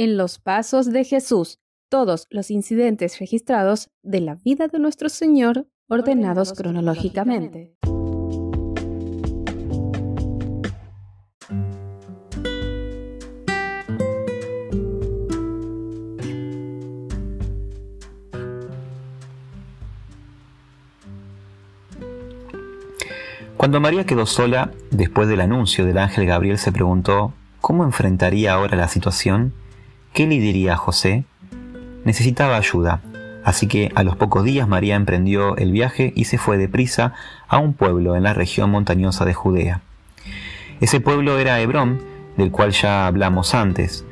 en los pasos de Jesús, todos los incidentes registrados de la vida de nuestro Señor ordenados cronológicamente. Cuando María quedó sola, después del anuncio del ángel Gabriel se preguntó cómo enfrentaría ahora la situación, qué le diría a José. Necesitaba ayuda, así que a los pocos días María emprendió el viaje y se fue deprisa a un pueblo en la región montañosa de Judea. Ese pueblo era Hebrón, del cual ya hablamos antes.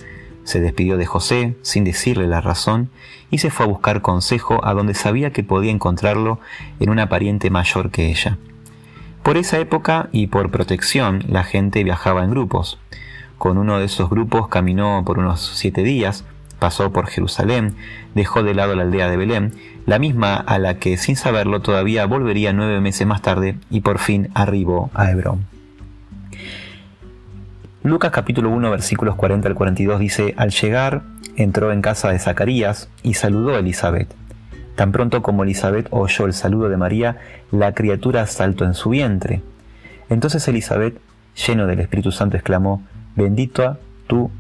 Se despidió de José sin decirle la razón y se fue a buscar consejo a donde sabía que podía encontrarlo en una pariente mayor que ella. Por esa época y por protección la gente viajaba en grupos. Con uno de esos grupos caminó por unos siete días, pasó por Jerusalén, dejó de lado la aldea de Belén, la misma a la que sin saberlo todavía volvería nueve meses más tarde y por fin arribó a Hebrón. Lucas capítulo 1 versículos 40 al 42 dice, al llegar entró en casa de Zacarías y saludó a Elizabeth. Tan pronto como Elizabeth oyó el saludo de María, la criatura saltó en su vientre. Entonces Elizabeth, lleno del Espíritu Santo, exclamó, Bendito tú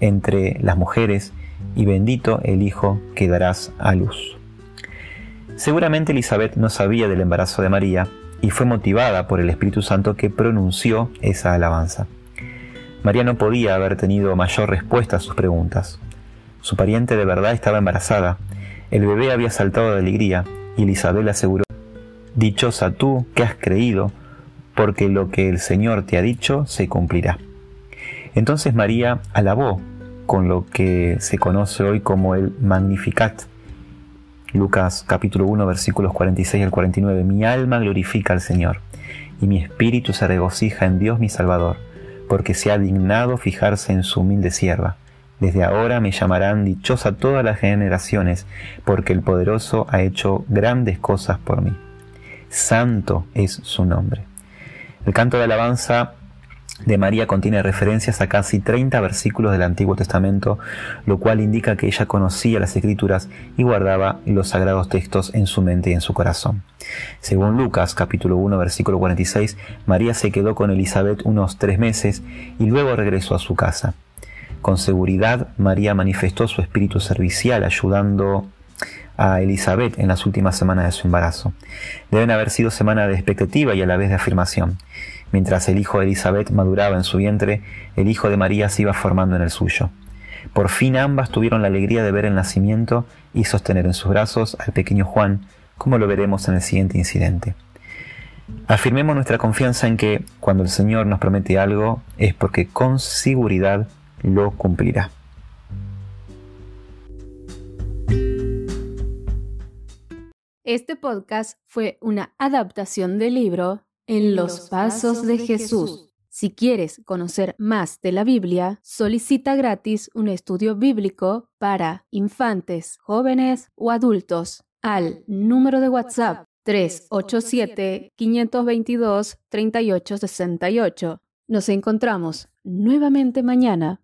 entre las mujeres, y bendito el Hijo que darás a luz. Seguramente Elizabeth no sabía del embarazo de María y fue motivada por el Espíritu Santo que pronunció esa alabanza. María no podía haber tenido mayor respuesta a sus preguntas. Su pariente de verdad estaba embarazada el bebé había saltado de alegría y Elizabeth aseguró, Dichosa tú que has creído, porque lo que el Señor te ha dicho se cumplirá. Entonces María alabó con lo que se conoce hoy como el Magnificat. Lucas capítulo 1 versículos 46 al 49. Mi alma glorifica al Señor, y mi espíritu se regocija en Dios mi Salvador, porque se ha dignado fijarse en su humilde sierva desde ahora me llamarán dichosa todas las generaciones, porque el poderoso ha hecho grandes cosas por mí. Santo es su nombre. El canto de alabanza de María contiene referencias a casi 30 versículos del Antiguo Testamento, lo cual indica que ella conocía las escrituras y guardaba los sagrados textos en su mente y en su corazón. Según Lucas capítulo 1 versículo 46, María se quedó con Elizabeth unos tres meses y luego regresó a su casa. Con seguridad, María manifestó su espíritu servicial ayudando a Elizabeth en las últimas semanas de su embarazo. Deben haber sido semanas de expectativa y a la vez de afirmación. Mientras el hijo de Elizabeth maduraba en su vientre, el hijo de María se iba formando en el suyo. Por fin ambas tuvieron la alegría de ver el nacimiento y sostener en sus brazos al pequeño Juan, como lo veremos en el siguiente incidente. Afirmemos nuestra confianza en que cuando el Señor nos promete algo es porque con seguridad lo cumplirá. Este podcast fue una adaptación del libro En los Pasos de Jesús. Si quieres conocer más de la Biblia, solicita gratis un estudio bíblico para infantes, jóvenes o adultos al número de WhatsApp 387-522-3868. Nos encontramos nuevamente mañana